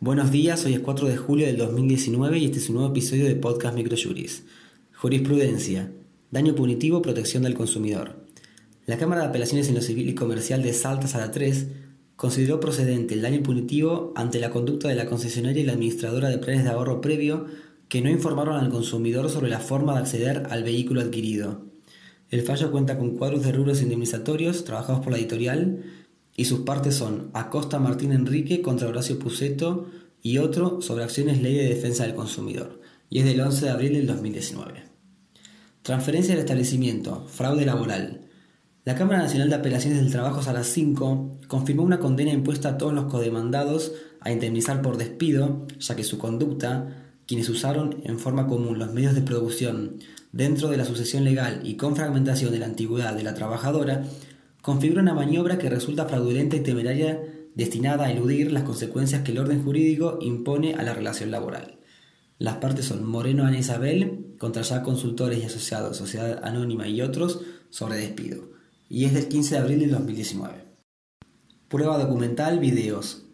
Buenos días, hoy es 4 de julio del 2019 y este es un nuevo episodio de Podcast Microjuris. Jurisprudencia. Daño punitivo, protección del consumidor. La Cámara de Apelaciones en lo Civil y Comercial de Salta Sala 3 consideró procedente el daño punitivo ante la conducta de la concesionaria y la administradora de planes de ahorro previo que no informaron al consumidor sobre la forma de acceder al vehículo adquirido. El fallo cuenta con cuadros de rubros indemnizatorios trabajados por la editorial y sus partes son Acosta Martín Enrique contra Horacio Puceto y otro sobre acciones ley de defensa del consumidor, y es del 11 de abril del 2019. Transferencia del establecimiento, fraude laboral. La Cámara Nacional de Apelaciones del Trabajo Sala 5 confirmó una condena impuesta a todos los codemandados a indemnizar por despido, ya que su conducta, quienes usaron en forma común los medios de producción dentro de la sucesión legal y con fragmentación de la antigüedad de la trabajadora, configura una maniobra que resulta fraudulenta y temeraria destinada a eludir las consecuencias que el orden jurídico impone a la relación laboral. Las partes son Moreno Ana Isabel contra ya consultores y asociados, Sociedad Anónima y otros sobre despido, y es del 15 de abril del 2019. Prueba documental, videos.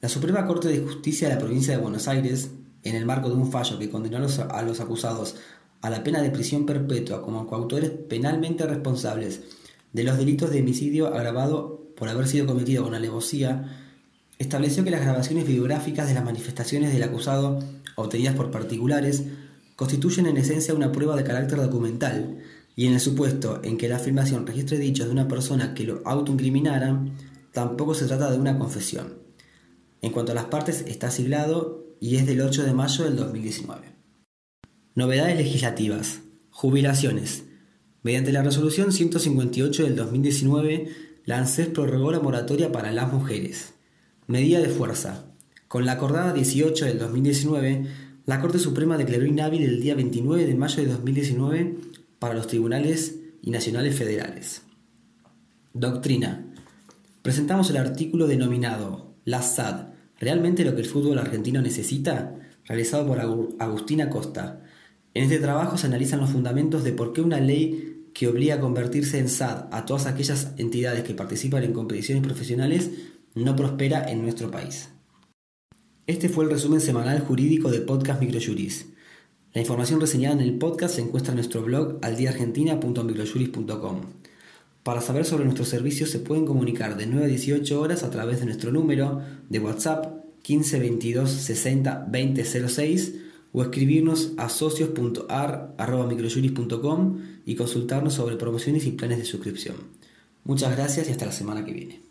La Suprema Corte de Justicia de la Provincia de Buenos Aires, en el marco de un fallo que condenó a los acusados a la pena de prisión perpetua como coautores penalmente responsables de los delitos de homicidio agravado por haber sido cometido con alevosía, estableció que las grabaciones videográficas de las manifestaciones del acusado obtenidas por particulares constituyen en esencia una prueba de carácter documental y en el supuesto en que la afirmación registre dichos de una persona que lo autoincriminara, tampoco se trata de una confesión. En cuanto a las partes, está siglado y es del 8 de mayo del 2019. Novedades legislativas. Jubilaciones. Mediante la resolución 158 del 2019, la ANSES prorrogó la moratoria para las mujeres. Medida de fuerza. Con la acordada 18 del 2019, la Corte Suprema declaró inhábil el día 29 de mayo de 2019 para los tribunales y nacionales federales. Doctrina. Presentamos el artículo denominado La SAD, ¿realmente lo que el fútbol argentino necesita? realizado por Agustina Costa. En este trabajo se analizan los fundamentos de por qué una ley que obliga a convertirse en SAD a todas aquellas entidades que participan en competiciones profesionales no prospera en nuestro país. Este fue el resumen semanal jurídico de Podcast Microjuris. La información reseñada en el podcast se encuentra en nuestro blog aldiaargentina.microjuris.com. Para saber sobre nuestros servicios se pueden comunicar de 9 a 18 horas a través de nuestro número de WhatsApp 15 22 60 20 06 o escribirnos a socios.ar.microjuris.com y consultarnos sobre promociones y planes de suscripción. Muchas gracias y hasta la semana que viene.